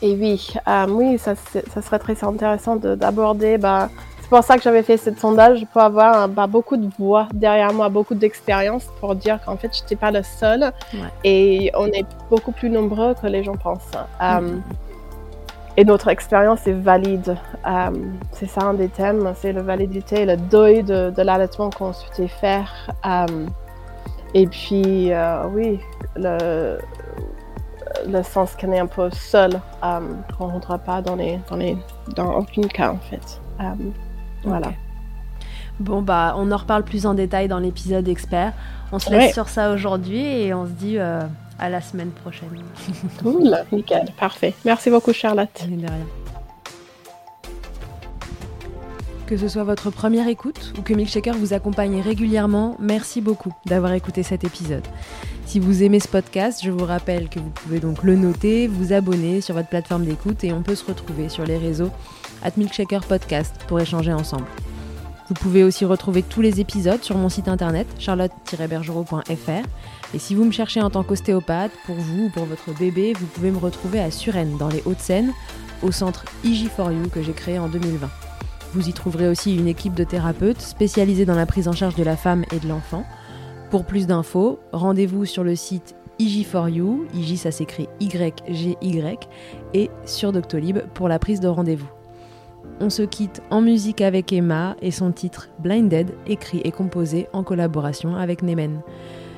Et oui, euh, oui, ça, serait très intéressant de- d'aborder. Bah, c'est pour ça que j'avais fait ce sondage pour avoir euh, bah, beaucoup de voix derrière moi, beaucoup d'expérience pour dire qu'en fait, je n'étais pas le seul. Ouais. Et on est beaucoup plus nombreux que les gens pensent. Euh, Mhm. Et notre expérience est valide. Euh, c'est ça un des thèmes, c'est la validité, le deuil de, de l'allaitement qu'on souhaitait faire. Euh, et puis, euh, oui, le, le sens qu'on est un peu seul, euh, qu'on ne rentre pas dans, les, dans, les, dans aucun cas, en fait. Voilà. Bon, bah, on en reparle plus en détail dans l'épisode expert. On se laisse Ouais. sur ça aujourd'hui et on se dit euh, à la semaine prochaine. Cool, nickel, parfait. Merci beaucoup, Charlotte. De rien. Que ce soit votre première écoute ou que Milkshaker vous accompagne régulièrement, merci beaucoup d'avoir écouté cet épisode. Si Si vous aimez ce podcast, je vous rappelle que vous pouvez donc le noter, vous abonner sur votre plateforme d'écoute et on peut se retrouver sur les réseaux at Milkshaker Podcast pour échanger ensemble. Vous pouvez aussi retrouver tous les épisodes sur mon site internet charlotte-bergerot.fr et si vous me cherchez en tant qu'ostéopathe, pour vous ou pour votre bébé, vous pouvez me retrouver à Suresnes dans les Hauts-de-Seine au centre IG4U que j'ai créé en 2020. Vous y trouverez aussi une équipe de thérapeutes spécialisés dans la prise en charge de la femme et de l'enfant. Pour plus d'infos, rendez-vous sur le site IG4U, IG ça s'écrit Y-G-Y, et sur Doctolib pour la prise de rendez-vous. On se quitte en musique avec Emma et son titre Blinded, écrit et composé en collaboration avec Nemen.